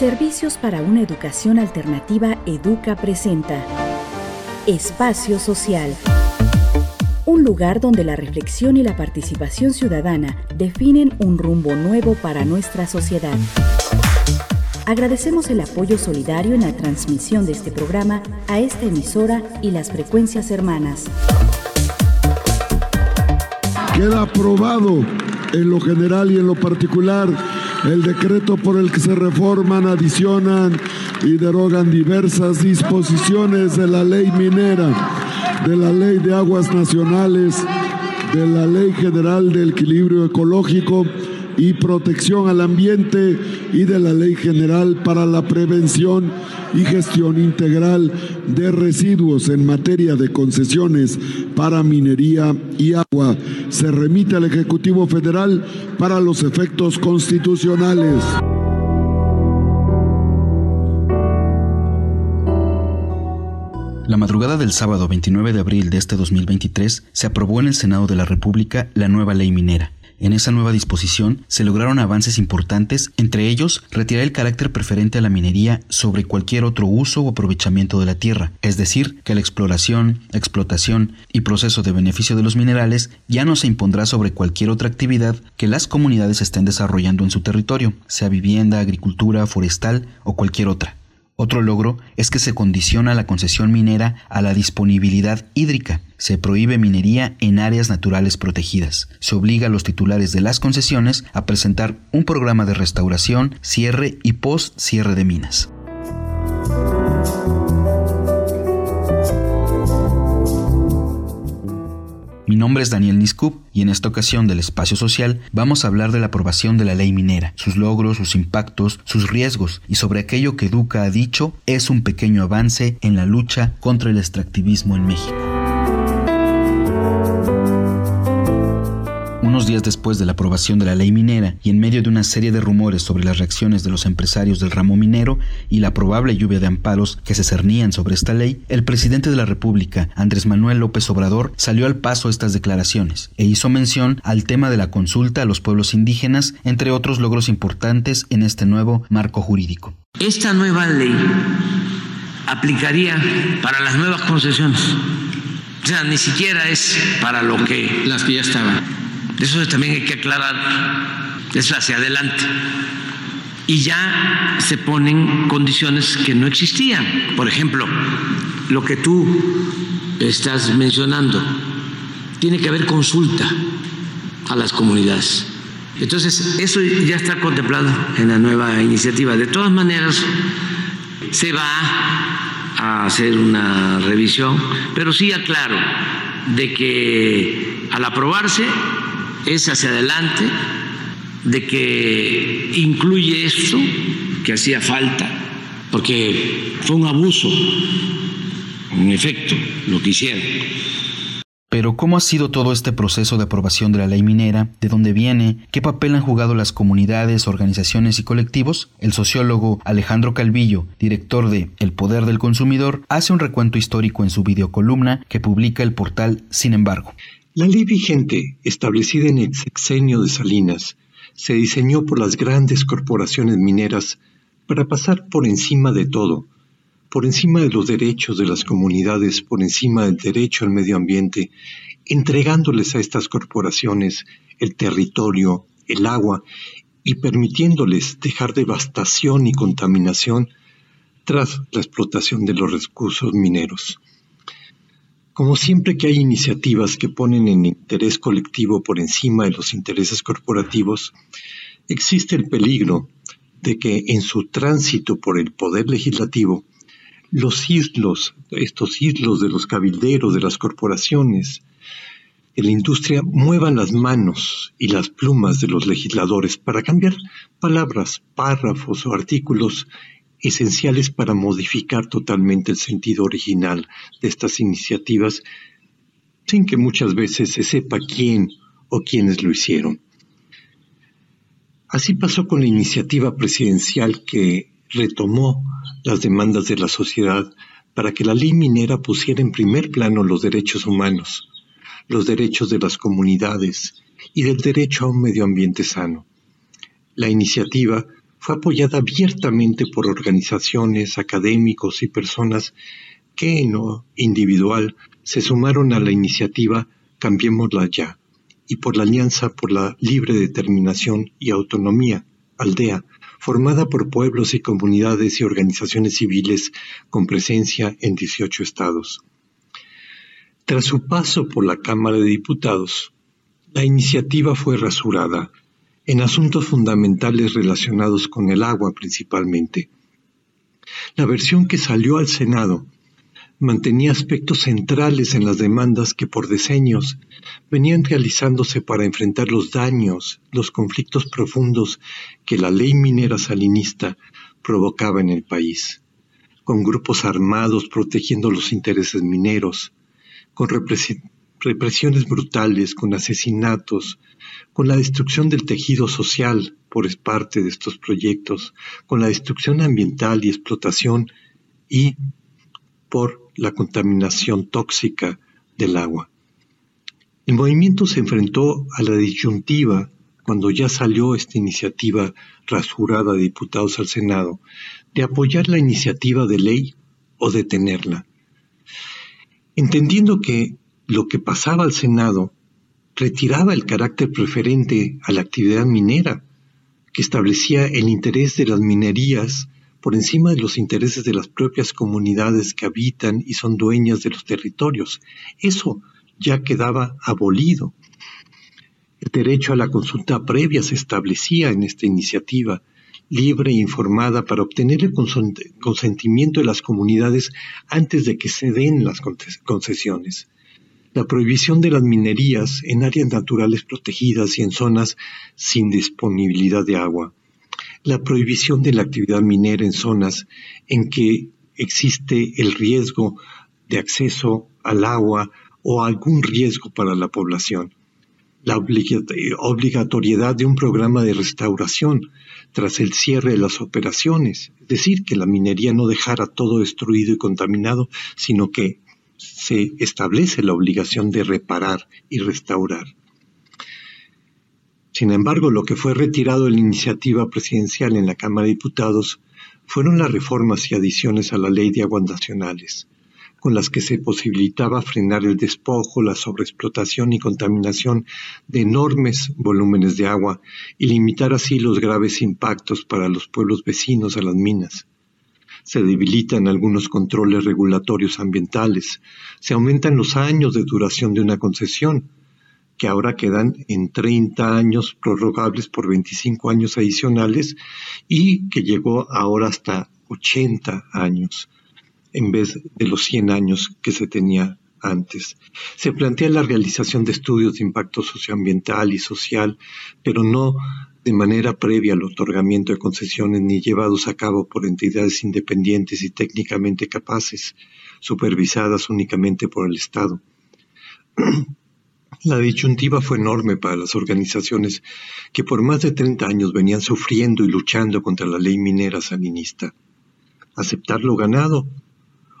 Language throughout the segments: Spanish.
Servicios para una educación alternativa Educa presenta Espacio Social. Un lugar donde la reflexión y la participación ciudadana definen un rumbo nuevo para nuestra sociedad. Agradecemos el apoyo solidario en la transmisión de este programa a esta emisora y las frecuencias hermanas. Queda aprobado en lo general y en lo particular el decreto por el que se reforman, adicionan y derogan diversas disposiciones de la ley minera, de la ley de aguas nacionales, de la ley general de equilibrio ecológico y protección al ambiente y de la ley general para la prevención y gestión integral de residuos en materia de concesiones para minería y agua. Se remite al Ejecutivo Federal para los efectos constitucionales. La madrugada del sábado 29 de abril de este 2023 se aprobó en el Senado de la República la nueva ley minera en esa nueva disposición se lograron avances importantes, entre ellos retirar el carácter preferente a la minería sobre cualquier otro uso o aprovechamiento de la tierra, es decir, que la exploración, explotación y proceso de beneficio de los minerales ya no se impondrá sobre cualquier otra actividad que las comunidades estén desarrollando en su territorio, sea vivienda, agricultura, forestal o cualquier otra. Otro logro es que se condiciona la concesión minera a la disponibilidad hídrica. Se prohíbe minería en áreas naturales protegidas. Se obliga a los titulares de las concesiones a presentar un programa de restauración, cierre y post cierre de minas. Mi nombre es Daniel Niskup y en esta ocasión del espacio social vamos a hablar de la aprobación de la ley minera, sus logros, sus impactos, sus riesgos y sobre aquello que Duca ha dicho es un pequeño avance en la lucha contra el extractivismo en México. Unos días después de la aprobación de la ley minera y en medio de una serie de rumores sobre las reacciones de los empresarios del ramo minero y la probable lluvia de amparos que se cernían sobre esta ley, el presidente de la República, Andrés Manuel López Obrador, salió al paso estas declaraciones e hizo mención al tema de la consulta a los pueblos indígenas, entre otros logros importantes en este nuevo marco jurídico. Esta nueva ley aplicaría para las nuevas concesiones. O sea, ni siquiera es para lo que las que ya estaban eso también hay que aclarar, eso hacia adelante. Y ya se ponen condiciones que no existían. Por ejemplo, lo que tú estás mencionando, tiene que haber consulta a las comunidades. Entonces, eso ya está contemplado en la nueva iniciativa. De todas maneras, se va a hacer una revisión, pero sí aclaro de que al aprobarse es hacia adelante, de que incluye esto que hacía falta, porque fue un abuso, en efecto, lo que hicieron. Pero ¿cómo ha sido todo este proceso de aprobación de la ley minera? ¿De dónde viene? ¿Qué papel han jugado las comunidades, organizaciones y colectivos? El sociólogo Alejandro Calvillo, director de El Poder del Consumidor, hace un recuento histórico en su videocolumna que publica el portal Sin embargo. La ley vigente, establecida en el sexenio de Salinas, se diseñó por las grandes corporaciones mineras para pasar por encima de todo, por encima de los derechos de las comunidades, por encima del derecho al medio ambiente, entregándoles a estas corporaciones el territorio, el agua y permitiéndoles dejar devastación y contaminación tras la explotación de los recursos mineros. Como siempre que hay iniciativas que ponen el interés colectivo por encima de los intereses corporativos, existe el peligro de que en su tránsito por el poder legislativo, los islos, estos islos de los cabilderos, de las corporaciones, de la industria, muevan las manos y las plumas de los legisladores para cambiar palabras, párrafos o artículos esenciales para modificar totalmente el sentido original de estas iniciativas sin que muchas veces se sepa quién o quiénes lo hicieron. Así pasó con la iniciativa presidencial que retomó las demandas de la sociedad para que la ley minera pusiera en primer plano los derechos humanos, los derechos de las comunidades y del derecho a un medio ambiente sano. La iniciativa fue apoyada abiertamente por organizaciones, académicos y personas que en lo individual se sumaron a la iniciativa Cambiémosla ya y por la Alianza por la Libre Determinación y Autonomía, Aldea, formada por pueblos y comunidades y organizaciones civiles con presencia en 18 estados. Tras su paso por la Cámara de Diputados, la iniciativa fue rasurada en asuntos fundamentales relacionados con el agua principalmente. La versión que salió al Senado mantenía aspectos centrales en las demandas que por decenios venían realizándose para enfrentar los daños, los conflictos profundos que la ley minera salinista provocaba en el país, con grupos armados protegiendo los intereses mineros, con represiones brutales, con asesinatos, con la destrucción del tejido social por parte de estos proyectos, con la destrucción ambiental y explotación y por la contaminación tóxica del agua. El movimiento se enfrentó a la disyuntiva cuando ya salió esta iniciativa rasurada de diputados al Senado, de apoyar la iniciativa de ley o detenerla. Entendiendo que lo que pasaba al Senado retiraba el carácter preferente a la actividad minera, que establecía el interés de las minerías por encima de los intereses de las propias comunidades que habitan y son dueñas de los territorios. Eso ya quedaba abolido. El derecho a la consulta previa se establecía en esta iniciativa, libre e informada para obtener el consentimiento de las comunidades antes de que se den las concesiones. La prohibición de las minerías en áreas naturales protegidas y en zonas sin disponibilidad de agua. La prohibición de la actividad minera en zonas en que existe el riesgo de acceso al agua o algún riesgo para la población, la obligatoriedad de un programa de restauración tras el cierre de las operaciones, es decir, que la minería no dejara todo destruido y contaminado, sino que se establece la obligación de reparar y restaurar. Sin embargo, lo que fue retirado de la iniciativa presidencial en la Cámara de Diputados fueron las reformas y adiciones a la Ley de Aguas Nacionales, con las que se posibilitaba frenar el despojo, la sobreexplotación y contaminación de enormes volúmenes de agua y limitar así los graves impactos para los pueblos vecinos a las minas. Se debilitan algunos controles regulatorios ambientales, se aumentan los años de duración de una concesión, que ahora quedan en 30 años prorrogables por 25 años adicionales y que llegó ahora hasta 80 años en vez de los 100 años que se tenía antes. Se plantea la realización de estudios de impacto socioambiental y social, pero no de manera previa al otorgamiento de concesiones ni llevados a cabo por entidades independientes y técnicamente capaces, supervisadas únicamente por el Estado. La disyuntiva fue enorme para las organizaciones que por más de 30 años venían sufriendo y luchando contra la ley minera salinista. Aceptar lo ganado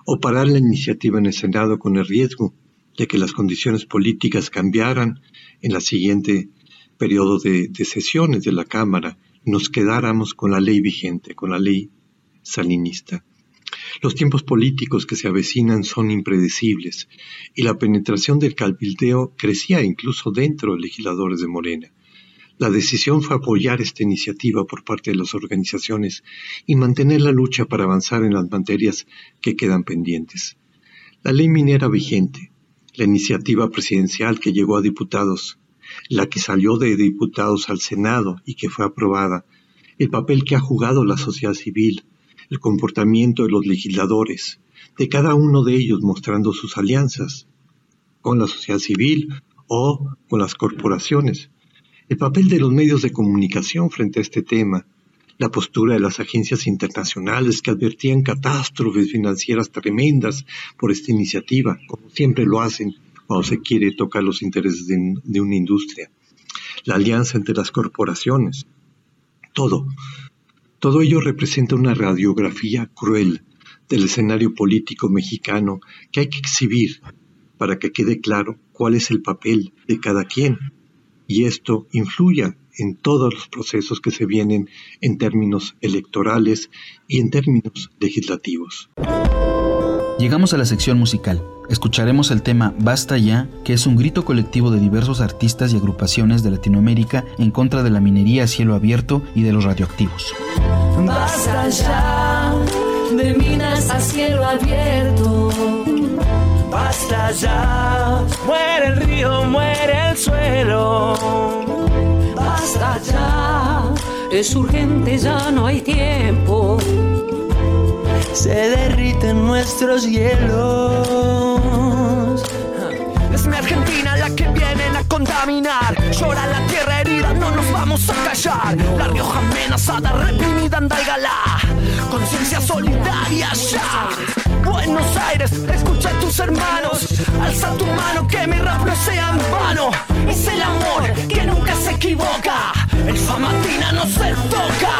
o parar la iniciativa en el Senado con el riesgo de que las condiciones políticas cambiaran en la siguiente periodo de, sesiones de la Cámara nos quedáramos con la ley vigente, con la ley salinista. Los tiempos políticos que se avecinan son impredecibles y la penetración del cabildeo crecía incluso dentro de legisladores de Morena. La decisión fue apoyar esta iniciativa por parte de las organizaciones y mantener la lucha para avanzar en las materias que quedan pendientes. La ley minera vigente, la iniciativa presidencial que llegó a diputados, la que salió de diputados al Senado y que fue aprobada, el papel que ha jugado la sociedad civil, el comportamiento de los legisladores, de cada uno de ellos mostrando sus alianzas con la sociedad civil o con las corporaciones, el papel de los medios de comunicación frente a este tema, la postura de las agencias internacionales que advertían catástrofes financieras tremendas por esta iniciativa, como siempre lo hacen cuando se quiere tocar los intereses de, una industria, la alianza entre las corporaciones, todo, todo ello representa una radiografía cruel del escenario político mexicano que hay que exhibir para que quede claro cuál es el papel de cada quien. Y esto influya en todos los procesos que se vienen en términos electorales y en términos legislativos. Llegamos a la sección musical. Escucharemos el tema Basta ya, que es un grito colectivo de diversos artistas y agrupaciones de Latinoamérica en contra de la minería a cielo abierto y de los radioactivos. Basta ya de minas a cielo abierto. Basta ya, muere el río, muere el suelo. Basta ya, es urgente, ya no hay tiempo. Se derriten nuestros hielos. Es mi Argentina la que vienen a contaminar. Llora la tierra herida, no nos vamos a callar. La Rioja amenazada, reprimida, andalgalá. Conciencia solidaria ya. Buenos Aires, escucha a tus hermanos. Alza tu mano, que mi rap no sea en vano. Es el amor que nunca se equivoca. El famatina no se toca.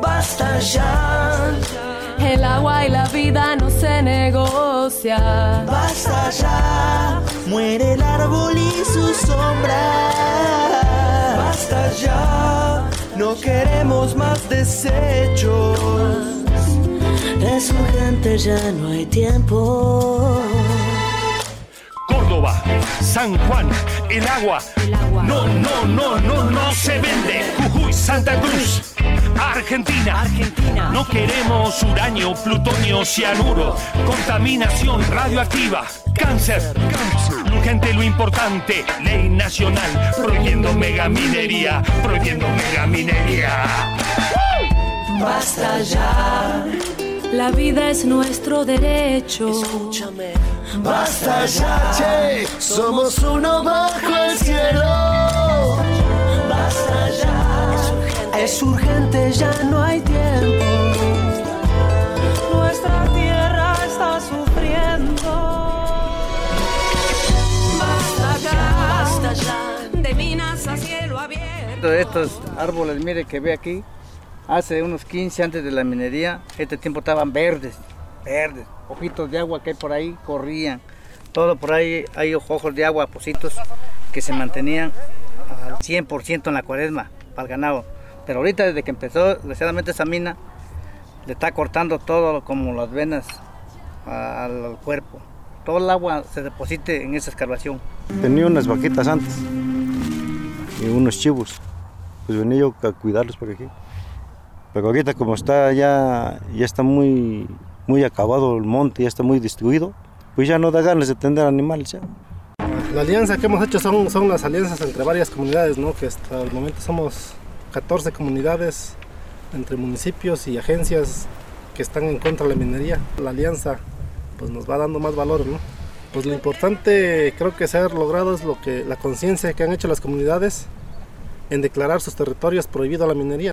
Basta ya. El agua y la vida no se negocia. Basta ya. Muere el árbol y su sombra. Basta ya. No queremos más desechos. Es urgente, ya no hay tiempo. Córdoba, San Juan, el agua. No, no, no, no, no se vende. Jujuy, Santa Cruz. Argentina. Argentina. No queremos uranio, plutonio, cianuro, contaminación radioactiva, cáncer. Urgente lo importante, ley nacional, prohibiendo megaminería, prohibiendo megaminería. Basta ya. La vida es nuestro derecho. Escúchame. Basta ya, che. Somos uno bajo el cielo. Es urgente, ya no hay tiempo. Nuestra tierra está sufriendo. Basta ya. Basta ya. De minas a cielo abierto. Estos árboles, mire que ve aquí, hace unos 15 antes de la minería, este tiempo estaban verdes, verdes, ojitos de agua que hay por ahí corrían, todo por ahí hay ojos de agua, pocitos que se mantenían al 100% en la cuaresma para el ganado. Pero ahorita desde que empezó, desgraciadamente esa mina, le está cortando todo como las venas al, al cuerpo. Todo el agua se deposite en esa excavación. Tenía unas vaquitas antes y unos chivos. Pues venía yo a cuidarlos por aquí. Pero ahorita como está ya, ya está muy, muy acabado el monte, ya está muy distribuido, pues ya no da ganas de tener animales ya. La alianza que hemos hecho son, son las alianzas entre varias comunidades, ¿no? que hasta el momento somos 14 comunidades entre municipios y agencias que están en contra de la minería. La alianza pues, nos va dando más valor. ¿no? Pues lo importante creo que se ha logrado es lo que, la conciencia que han hecho las comunidades en declarar sus territorios prohibido a la minería.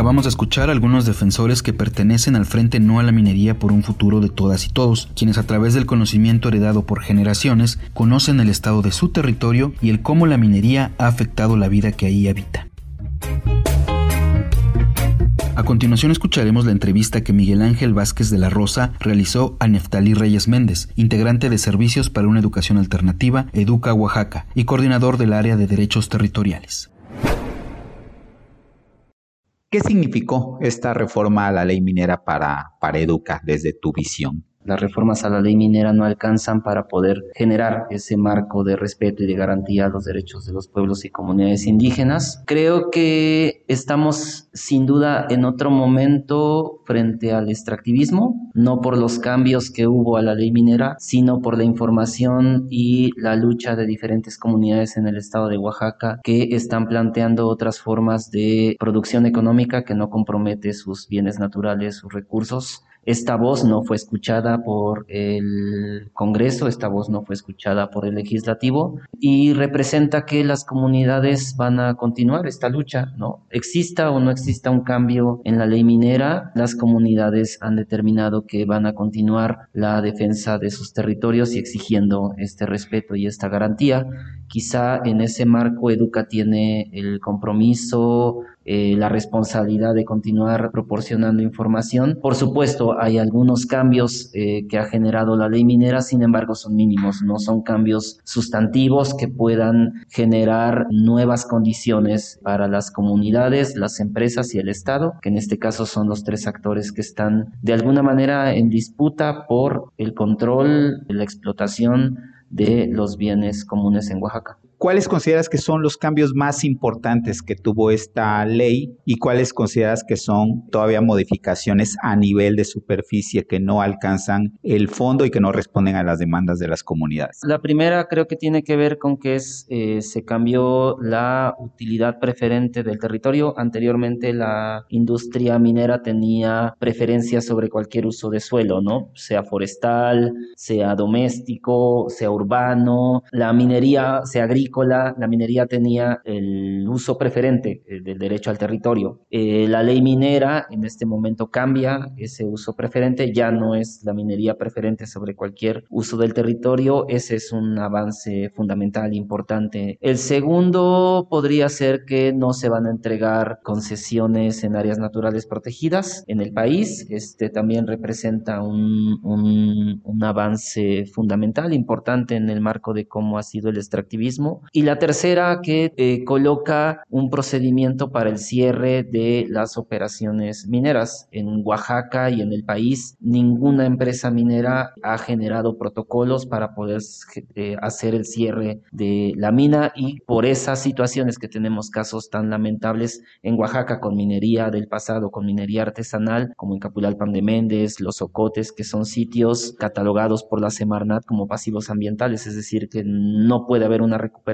Acabamos de escuchar a algunos defensores que pertenecen al Frente No a la Minería por un futuro de todas y todos, quienes a través del conocimiento heredado por generaciones conocen el estado de su territorio y el cómo la minería ha afectado la vida que ahí habita. A continuación escucharemos la entrevista que Miguel Ángel Vázquez de la Rosa realizó a Neftalí Reyes Méndez, integrante de Servicios para una Educación Alternativa, Educa Oaxaca, y coordinador del área de Derechos Territoriales. ¿Qué significó esta reforma a la ley minera para, para Educa desde tu visión? Las reformas a la ley minera no alcanzan para poder generar ese marco de respeto y de garantía a los derechos de los pueblos y comunidades indígenas. Creo que estamos sin duda en otro momento frente al extractivismo, no por los cambios que hubo a la ley minera, sino por la información y la lucha de diferentes comunidades en el estado de Oaxaca que están planteando otras formas de producción económica que no compromete sus bienes naturales, sus recursos esta voz no fue escuchada por el Congreso, esta voz no fue escuchada por el Legislativo y representa que las comunidades van a continuar esta lucha, ¿no? Exista o no exista un cambio en la ley minera, las comunidades han determinado que van a continuar la defensa de sus territorios y exigiendo este respeto y esta garantía. Quizá en ese marco Educa tiene el compromiso, eh, la responsabilidad de continuar proporcionando información. Por supuesto, hay algunos cambios eh, que ha generado la ley minera, sin embargo, son mínimos, no son cambios sustantivos que puedan generar nuevas condiciones para las comunidades, las empresas y el Estado, que en este caso son los tres actores que están de alguna manera en disputa por el control, la explotación de los bienes comunes en Oaxaca. ¿Cuáles consideras que son los cambios más importantes que tuvo esta ley y cuáles consideras que son todavía modificaciones a nivel de superficie que no alcanzan el fondo y que no responden a las demandas de las comunidades? La primera creo que tiene que ver con que es, eh, se cambió la utilidad preferente del territorio. Anteriormente la industria minera tenía preferencia sobre cualquier uso de suelo, ¿no? Sea forestal, sea doméstico, sea urbano, la minería, sea agrícola la minería tenía el uso preferente eh, del derecho al territorio. Eh, la ley minera en este momento cambia ese uso preferente, ya no es la minería preferente sobre cualquier uso del territorio. Ese es un avance fundamental, importante. El segundo podría ser que no se van a entregar concesiones en áreas naturales protegidas en el país. Este también representa un, un, un avance fundamental, importante en el marco de cómo ha sido el extractivismo y la tercera que eh, coloca un procedimiento para el cierre de las operaciones mineras. En Oaxaca y en el país, ninguna empresa minera ha generado protocolos para poder eh, hacer el cierre de la mina y por esas situaciones que tenemos casos tan lamentables en Oaxaca con minería del pasado, con minería artesanal, como en Capulalpan de Méndez, Los Ocotes, que son sitios catalogados por la Semarnat como pasivos ambientales, es decir, que no puede haber una recuperación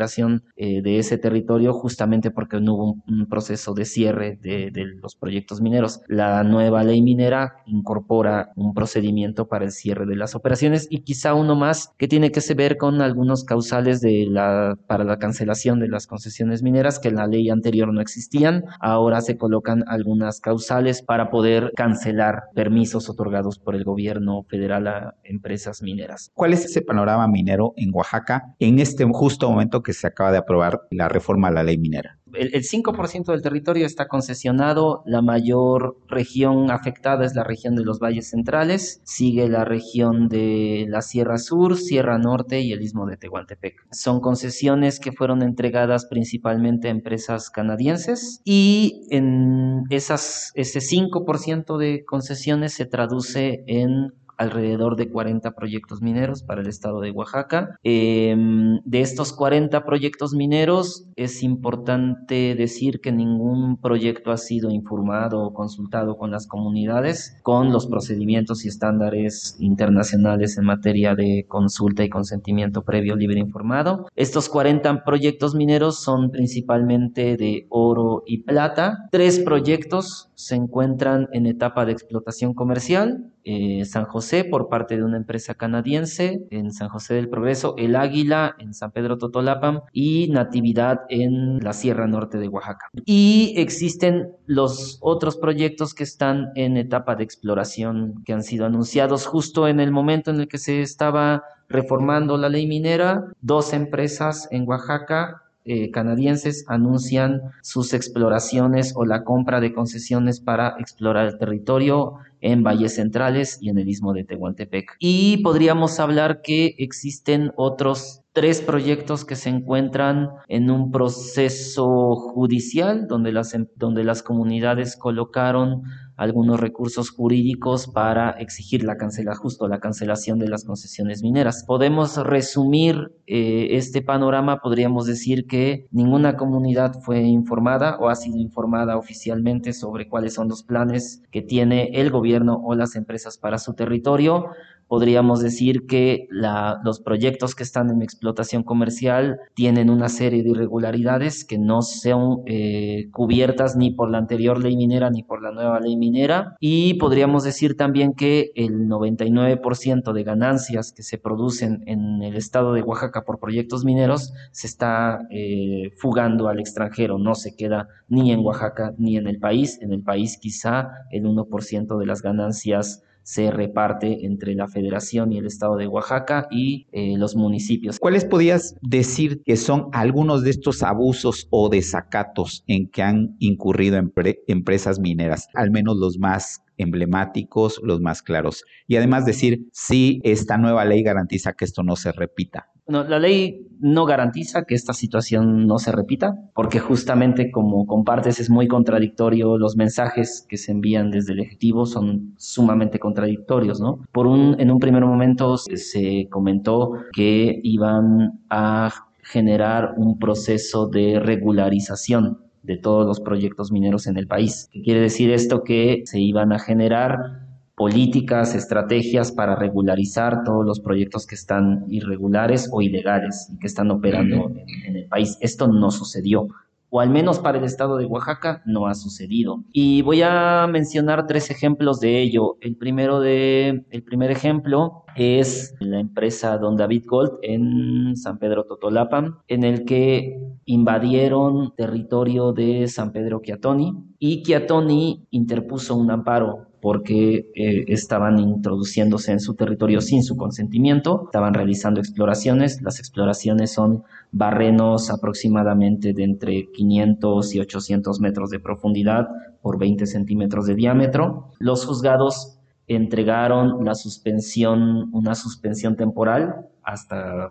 eh, de ese territorio justamente porque no hubo un, proceso de cierre de, los proyectos mineros. La nueva ley minera incorpora un procedimiento para el cierre de las operaciones y quizá uno más que tiene que ver con algunos causales de la, para la cancelación de las concesiones mineras que en la ley anterior no existían. Ahora se colocan algunas causales para poder cancelar permisos otorgados por el gobierno federal a empresas mineras. ¿Cuál es ese panorama minero en Oaxaca en este justo momento que se acaba de aprobar la reforma a la ley minera. El, 5% del territorio está concesionado, la mayor región afectada es la región de los valles centrales, sigue la región de la Sierra Sur, Sierra Norte y el Istmo de Tehuantepec. Son concesiones que fueron entregadas principalmente a empresas canadienses y en esas, ese 5% de concesiones se traduce en alrededor de 40 proyectos mineros para el estado de Oaxaca. Em, de estos 40 proyectos mineros, es importante decir que ningún proyecto ha sido informado o consultado con las comunidades con los procedimientos y estándares internacionales en materia de consulta y consentimiento previo libre informado. Estos 40 proyectos mineros son principalmente de oro y plata. Tres proyectos se encuentran en etapa de explotación comercial eh, San José por parte de una empresa canadiense en San José del Progreso, El Águila en San Pedro Totolapam y Natividad en la Sierra Norte de Oaxaca. Y existen los otros proyectos que están en etapa de exploración que han sido anunciados justo en el momento en el que se estaba reformando la ley minera. Dos empresas en Oaxaca eh, canadienses anuncian sus exploraciones o la compra de concesiones para explorar el territorio en valles centrales y en el istmo de Tehuantepec. Y podríamos hablar que existen otros tres proyectos que se encuentran en un proceso judicial donde las, em, donde las comunidades colocaron algunos recursos jurídicos para exigir la cancela, justo la cancelación de las concesiones mineras. Podemos resumir eh, este panorama, podríamos decir que ninguna comunidad fue informada o ha sido informada oficialmente sobre cuáles son los planes que tiene el gobierno o las empresas para su territorio podríamos decir que los proyectos que están en explotación comercial tienen una serie de irregularidades que no son eh, cubiertas ni por la anterior ley minera ni por la nueva ley minera. Y podríamos decir también que el 99% de ganancias que se producen en el estado de Oaxaca por proyectos mineros se está eh, fugando al extranjero, no se queda ni en Oaxaca ni en el país, en el país quizá el 1% de las ganancias se reparte entre la federación y el estado de Oaxaca y eh, los municipios. ¿Cuáles podías decir que son algunos de estos abusos o desacatos en que han incurrido empresas mineras, al menos los más emblemáticos, los más claros? Y además decir si esta nueva ley garantiza que esto no se repita. No, la ley no garantiza que esta situación no se repita, porque justamente como compartes es muy contradictorio, los mensajes que se envían desde el Ejecutivo son sumamente contradictorios, ¿no? Por un, en un primer momento se comentó que iban a generar un proceso de regularización de todos los proyectos mineros en el país. ¿Qué quiere decir esto? Que se iban a generar políticas, estrategias para regularizar todos los proyectos que están irregulares o ilegales y que están operando en, el país. Esto no sucedió o al menos para el estado de Oaxaca no ha sucedido. Y voy a mencionar tres ejemplos de ello. El primero de el primer ejemplo es la empresa Don David Gold en San Pedro Totolapan, en el que invadieron territorio de San Pedro Quiatoni y Quiatoni interpuso un amparo porque eh, estaban introduciéndose en su territorio sin su consentimiento, estaban realizando exploraciones, las exploraciones son barrenos aproximadamente de entre 500 y 800 metros de profundidad por 20 centímetros de diámetro. Los juzgados entregaron la suspensión, una suspensión temporal hasta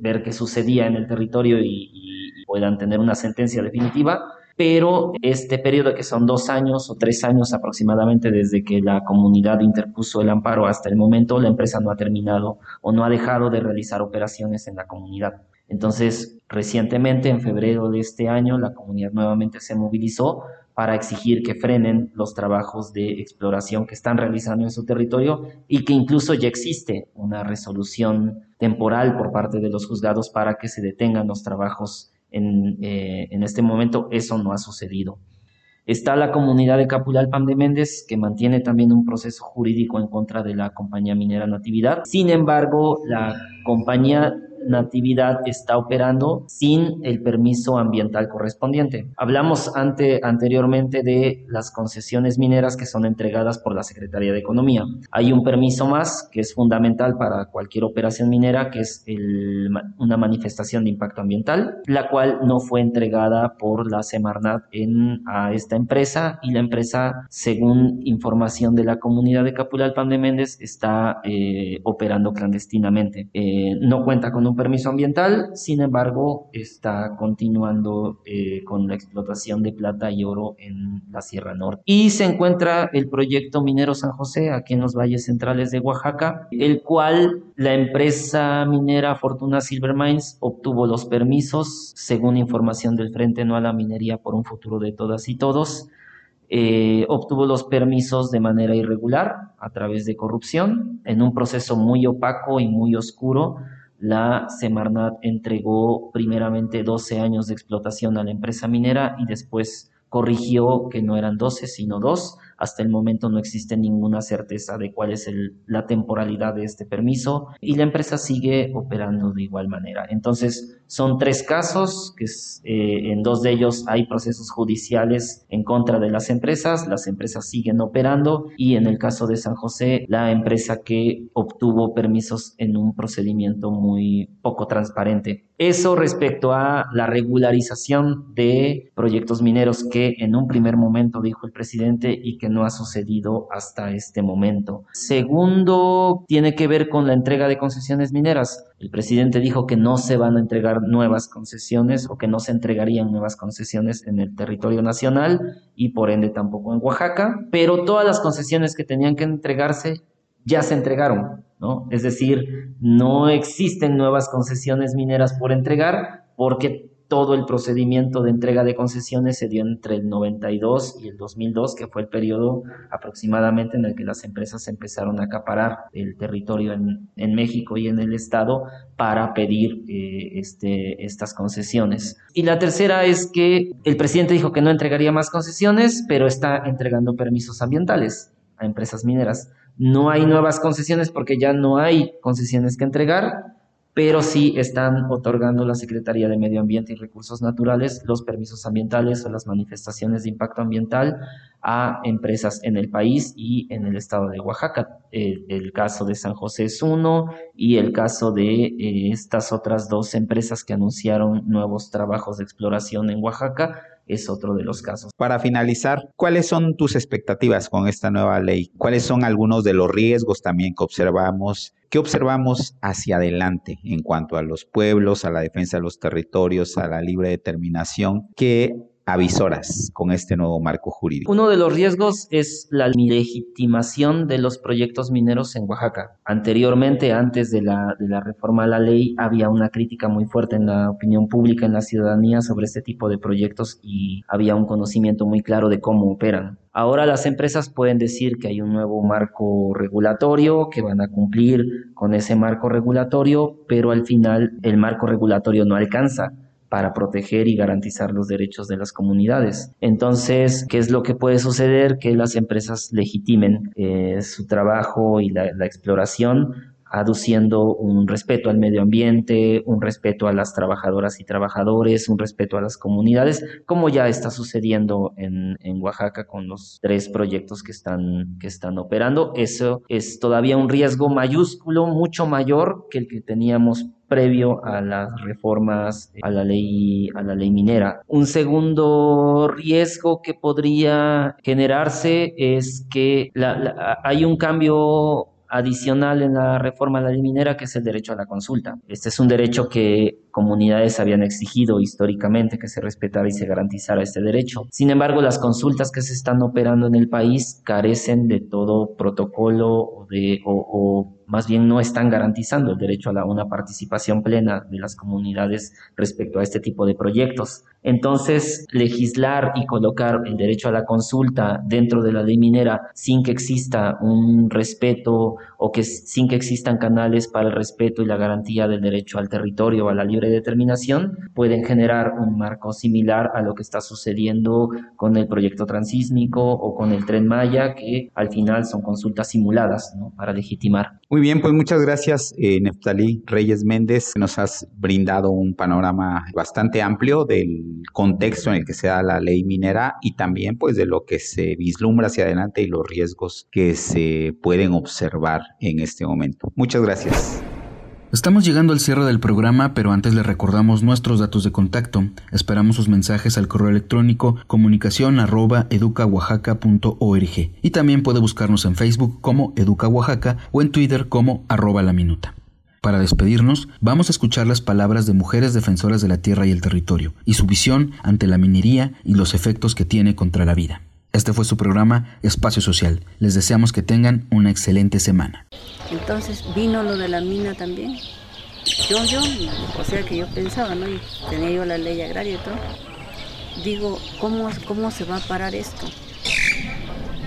ver qué sucedía en el territorio y, y puedan tener una sentencia definitiva pero este periodo que son dos años o tres años aproximadamente desde que la comunidad interpuso el amparo hasta el momento, la empresa no ha terminado o no ha dejado de realizar operaciones en la comunidad. Entonces, recientemente, en febrero de este año, la comunidad nuevamente se movilizó para exigir que frenen los trabajos de exploración que están realizando en su territorio y que incluso ya existe una resolución temporal por parte de los juzgados para que se detengan los trabajos eh, en, este momento eso no ha sucedido. Está la comunidad de Capulalpan de Méndez, que mantiene también un proceso jurídico en contra de la compañía minera Natividad. Sin embargo, la compañía Natividad está operando sin el permiso ambiental correspondiente. Hablamos ante, anteriormente de las concesiones mineras que son entregadas por la Secretaría de Economía. Hay un permiso más que es fundamental para cualquier operación minera, que es una manifestación de impacto ambiental, la cual no fue entregada por la Semarnat en, a esta empresa y la empresa, según información de la comunidad de Capulalpan de Méndez, está eh, operando clandestinamente. Eh, no cuenta con un permiso ambiental, sin embargo, está continuando eh, con la explotación de plata y oro en la Sierra Norte. Y se encuentra el proyecto Minero San José, aquí en los valles centrales de Oaxaca, el cual la empresa minera Fortuna Silver Mines obtuvo los permisos, según información del Frente No a la Minería por un Futuro de Todas y Todos, eh, obtuvo los permisos de manera irregular a través de corrupción en un proceso muy opaco y muy oscuro la Semarnat entregó primeramente 12 años de explotación a la empresa minera y después corrigió que no eran 12 sino 2 hasta el momento no existe ninguna certeza de cuál es la temporalidad de este permiso y la empresa sigue operando de igual manera. Entonces, son tres casos, que eh, en dos de ellos hay procesos judiciales en contra de las empresas, las empresas siguen operando y en el caso de San José, la empresa que obtuvo permisos en un procedimiento muy poco transparente. Eso respecto a la regularización de proyectos mineros que en un primer momento dijo el presidente y que no ha sucedido hasta este momento. Segundo, tiene que ver con la entrega de concesiones mineras. El presidente dijo que no se van a entregar nuevas concesiones o que no se entregarían nuevas concesiones en el territorio nacional y por ende tampoco en Oaxaca, pero todas las concesiones que tenían que entregarse ya se entregaron, ¿no? Es decir, no existen nuevas concesiones mineras por entregar porque todo el procedimiento de entrega de concesiones se dio entre el 92 y el 2002, que fue el periodo aproximadamente en el que las empresas empezaron a acaparar el territorio en, México y en el Estado para pedir eh, este, estas concesiones. Y la tercera es que el presidente dijo que no entregaría más concesiones, pero está entregando permisos ambientales a empresas mineras. No hay nuevas concesiones porque ya no hay concesiones que entregar pero sí están otorgando la Secretaría de Medio Ambiente y Recursos Naturales los permisos ambientales o las manifestaciones de impacto ambiental a empresas en el país y en el estado de Oaxaca. El, caso de San José es uno y el caso de eh, estas otras dos empresas que anunciaron nuevos trabajos de exploración en Oaxaca es otro de los casos. Para finalizar, ¿cuáles son tus expectativas con esta nueva ley? ¿Cuáles son algunos de los riesgos también que observamos? ¿Qué observamos hacia adelante en cuanto a los pueblos, a la defensa de los territorios, a la libre determinación? ¿Qué avisoras con este nuevo marco jurídico? Uno de los riesgos es la legitimación de los proyectos mineros en Oaxaca. Anteriormente, antes de la, reforma a la ley, había una crítica muy fuerte en la opinión pública, en la ciudadanía sobre este tipo de proyectos y había un conocimiento muy claro de cómo operan. Ahora las empresas pueden decir que hay un nuevo marco regulatorio, que van a cumplir con ese marco regulatorio, pero al final el marco regulatorio no alcanza para proteger y garantizar los derechos de las comunidades. Entonces, ¿qué es lo que puede suceder? Que las empresas legitimen eh, su trabajo y la, exploración aduciendo un respeto al medio ambiente, un respeto a las trabajadoras y trabajadores, un respeto a las comunidades, como ya está sucediendo en, en, Oaxaca con los tres proyectos que están, que están operando. Eso es todavía un riesgo mayúsculo, mucho mayor que el que teníamos previo a las reformas a la ley a la ley minera. Un segundo riesgo que podría generarse es que hay un cambio adicional en la reforma a la ley minera que es el derecho a la consulta. Este es un derecho que comunidades habían exigido históricamente que se respetara y se garantizara este derecho. Sin embargo, las consultas que se están operando en el país carecen de todo protocolo o, de, o, más bien no están garantizando el derecho a la, una participación plena de las comunidades respecto a este tipo de proyectos. Entonces, legislar y colocar el derecho a la consulta dentro de la ley minera sin que exista un respeto o que sin que existan canales para el respeto y la garantía del derecho al territorio, a la libre determinación, pueden generar un marco similar a lo que está sucediendo con el proyecto transísmico o con el tren Maya, que al final son consultas simuladas para legitimar. Muy bien, pues muchas gracias, eh, Neftalí Reyes Méndez. Nos has brindado un panorama bastante amplio del contexto en el que se da la ley minera y también pues de lo que se vislumbra hacia adelante y los riesgos que se pueden observar en este momento. Muchas gracias. Estamos llegando al cierre del programa, pero antes le recordamos nuestros datos de contacto. Esperamos sus mensajes al correo electrónico comunicación y también puede buscarnos en Facebook como Educa Oaxaca o en Twitter como arroba la minuta. Para despedirnos, vamos a escuchar las palabras de mujeres defensoras de la tierra y el territorio, y su visión ante la minería y los efectos que tiene contra la vida. Este fue su programa Espacio Social. Les deseamos que tengan una excelente semana. Entonces vino lo de la mina también. Yo, yo, o sea que yo pensaba, ¿no? Y tenía yo la ley agraria y todo. Digo, ¿cómo, ¿cómo se va a parar esto?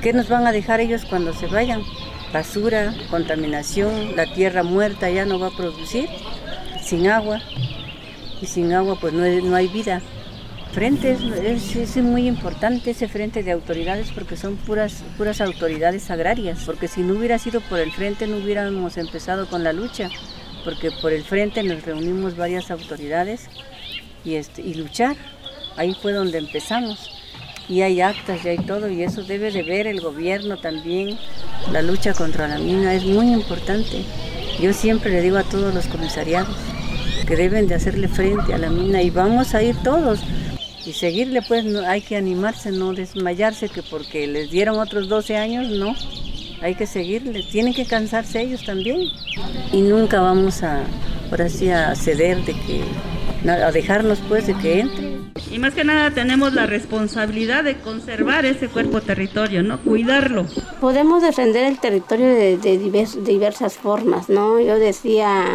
¿Qué nos van a dejar ellos cuando se vayan? basura, contaminación, la tierra muerta ya no va a producir, sin agua, y sin agua pues no, no hay vida. Frente es, muy importante ese frente de autoridades porque son puras, puras autoridades agrarias, porque si no hubiera sido por el frente no hubiéramos empezado con la lucha, porque por el frente nos reunimos varias autoridades y, este, y luchar, ahí fue donde empezamos y hay actas y hay todo y eso debe de ver el gobierno también. La lucha contra la mina es muy importante. Yo siempre le digo a todos los comisariados que deben de hacerle frente a la mina y vamos a ir todos y seguirle pues no, hay que animarse, no desmayarse que porque les dieron otros 12 años, no. Hay que seguirle, tienen que cansarse ellos también. Y nunca vamos a, por así, a ceder de que, a dejarnos pues de que entre y más que nada tenemos la responsabilidad de conservar ese cuerpo territorio, ¿no? Cuidarlo. Podemos defender el territorio de, diversas formas, ¿no? Yo decía,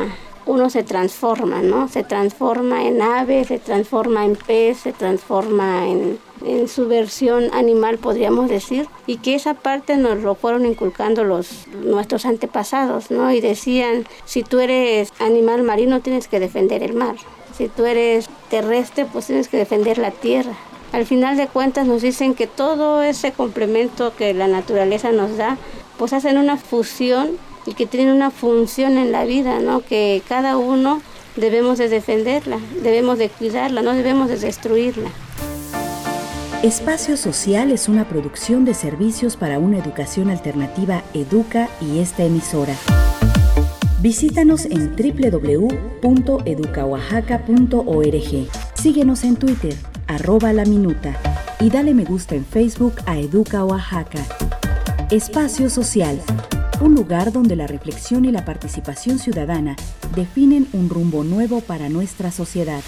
uno se transforma, ¿no? Se transforma en ave, se transforma en pez, se transforma en, en, su versión animal, podríamos decir, y que esa parte nos lo fueron inculcando los, nuestros antepasados, ¿no? Y decían, si tú eres animal marino, tienes que defender el mar. Si tú eres terrestre, pues tienes que defender la tierra. Al final de cuentas nos dicen que todo ese complemento que la naturaleza nos da, pues hacen una fusión y que tienen una función en la vida, ¿no? Que cada uno debemos de defenderla, debemos de cuidarla, no debemos de destruirla. Espacio Social es una producción de servicios para una educación alternativa Educa y esta emisora. Visítanos en www.educaoaxaca.org. Síguenos en Twitter, arroba la minuta, y dale me gusta en Facebook a Educa Oaxaca. Espacio Social, un lugar donde la reflexión y la participación ciudadana definen un rumbo nuevo para nuestra sociedad.